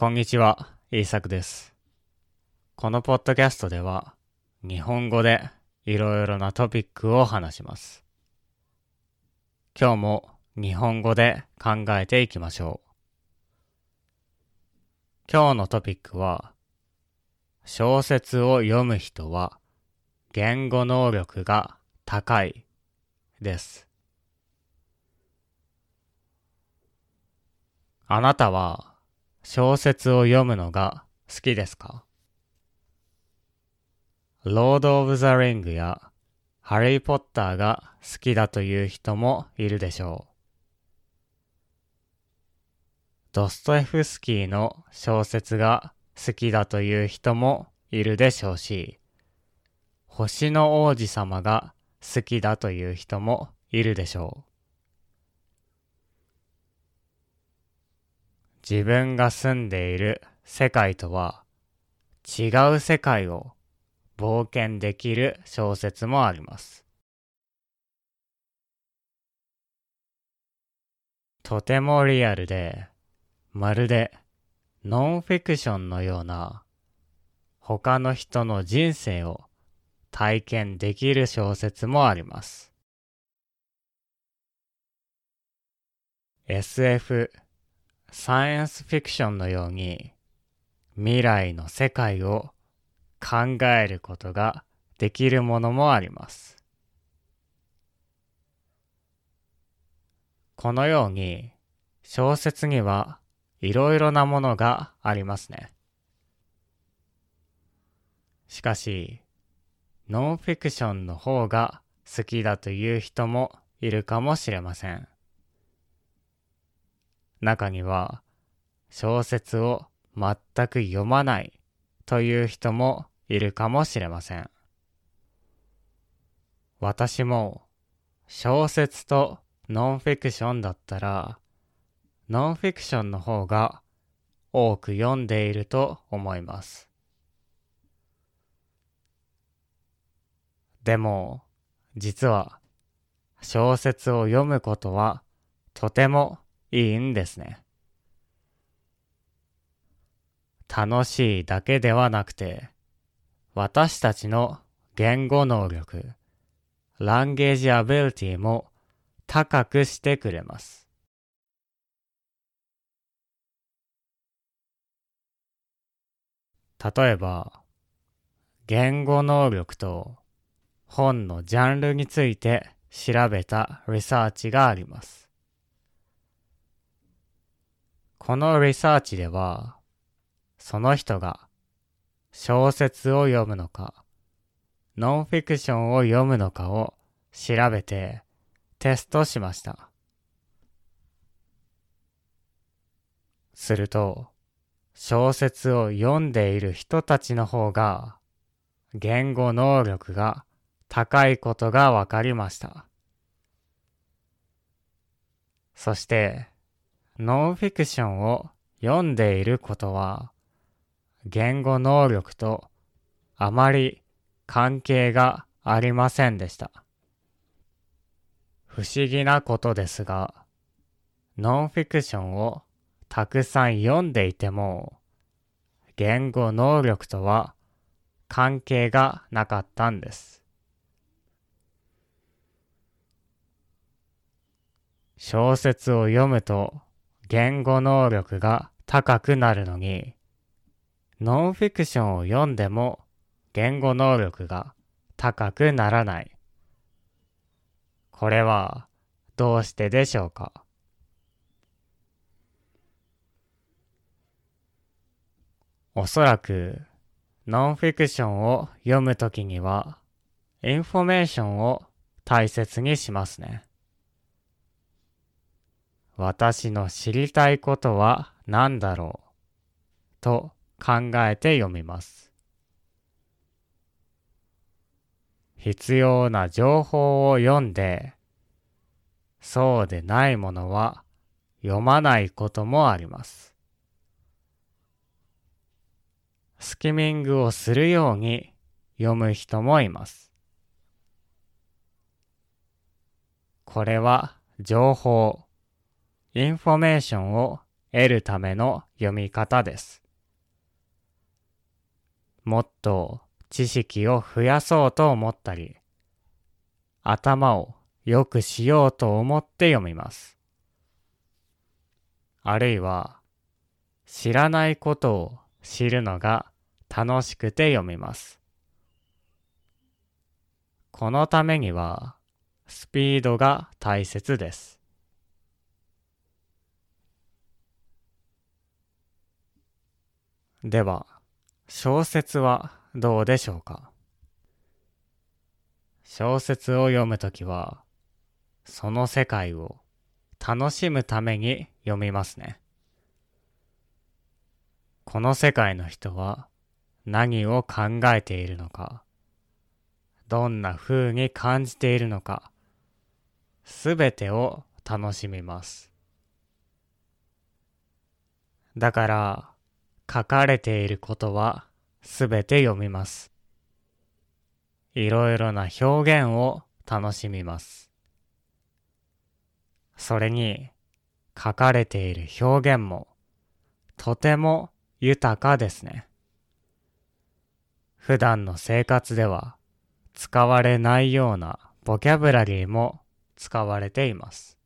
こんにちは、イーサクです。このポッドキャストでは、日本語でいろいろなトピックを話します。今日も日本語で考えていきましょう。今日のトピックは、小説を読む人は言語能力が高いです。あなたは小説を読むのが好きですか？ロード・オブ・ザ・リングやハリー・ポッターが好きだという人もいるでしょう。ドストエフスキーの小説が好きだという人もいるでしょうし、星の王子様が好きだという人もいるでしょう。自分が住んでいる世界とは違う世界を冒険できる小説もあります。とてもリアルで、まるでノンフィクションのような他の人の人生を体験できる小説もあります。SF サイエンスフィクションのように未来の世界を考えることができるものもあります。このように小説にはいろいろなものがありますね。しかし、ノンフィクションの方が好きだという人もいるかもしれません。中には小説を全く読まないという人もいるかもしれません。私も小説とノンフィクションだったらノンフィクションの方が多く読んでいると思います。でも実は小説を読むことはとてもいいんですね。楽しいだけではなくて、私たちの言語能力、ランゲージアビリティも高くしてくれます。例えば、言語能力と本のジャンルについて調べたリサーチがあります。このリサーチでは、その人が小説を読むのか、ノンフィクションを読むのかを調べてテストしました。すると、小説を読んでいる人たちの方が言語能力が高いことがわかりました。そして、ノンフィクションを読んでいることは、言語能力とあまり関係がありませんでした。不思議なことですが、ノンフィクションをたくさん読んでいても、言語能力とは関係がなかったんです。小説を読むと言語能力が高くなるのに、ノンフィクションを読んでも言語能力が高くならない。これはどうしてでしょうか？おそらくノンフィクションを読むときにはインフォメーションを大切にしますね。私の知りたいことは何だろうと考えて読みます。必要な情報を読んで、そうでないものは読まないこともあります。スキミングをするように読む人もいます。これは情報、インフォメーションを得るための読み方です。もっと知識を増やそうと思ったり、頭を良くしようと思って読みます。あるいは、知らないことを知るのが楽しくて読みます。このためには、スピードが大切です。では、小説はどうでしょうか？小説を読むときは、その世界を楽しむために読みますね。この世界の人は何を考えているのか、どんな風に感じているのか、すべてを楽しみます。だから、書かれていることはすべて読みます。いろいろな表現を楽しみます。それに、書かれている表現もとても豊かですね。普段の生活では使われないようなボキャブラリーも使われています。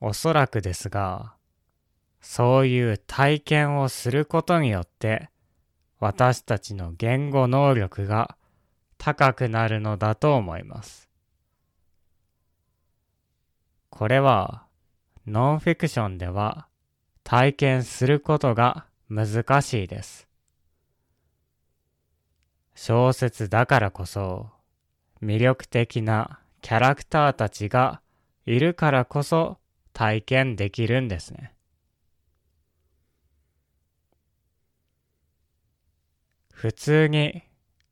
おそらくですが、そういう体験をすることによって私たちの言語能力が高くなるのだと思います。これはノンフィクションでは体験することが難しいです。小説だからこそ魅力的なキャラクターたちがいるからこそ体験できるんですね。普通に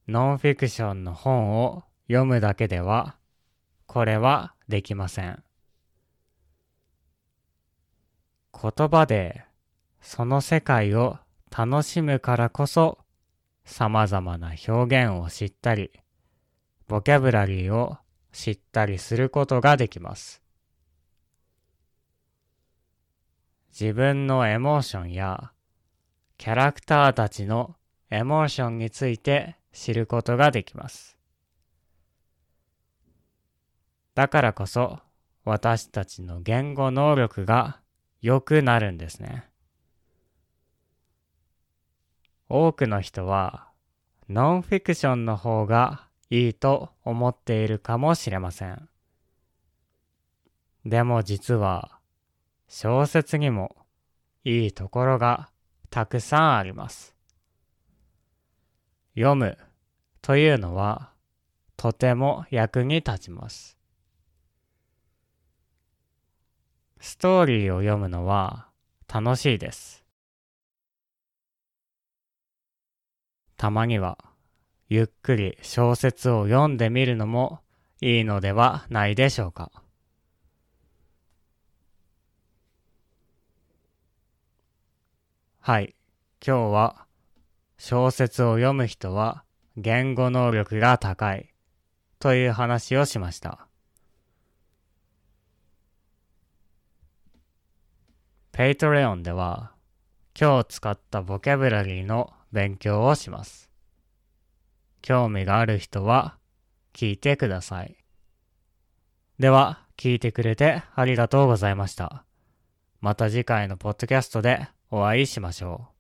ノンフィクションの本を読むだけではこれはできません。言葉でその世界を楽しむからこそ様々な表現を知ったり、ボキャブラリーを知ったりすることができます。自分のエモーションやキャラクターたちのエモーションについて知ることができます。だからこそ私たちの言語能力が良くなるんですね。多くの人はノンフィクションの方がいいと思っているかもしれません。でも実は小説にもいいところがたくさんあります。読むというのはとても役に立ちます。ストーリーを読むのは楽しいです。たまにはゆっくり小説を読んでみるのもいいのではないでしょうか。はい。今日は小説を読む人は言語能力が高いという話をしました。 Patreon では今日使ったボキャブラリーの勉強をします。興味がある人は聞いてください。では、聞いてくれてありがとうございました。また次回のポッドキャストでお会いしましょう。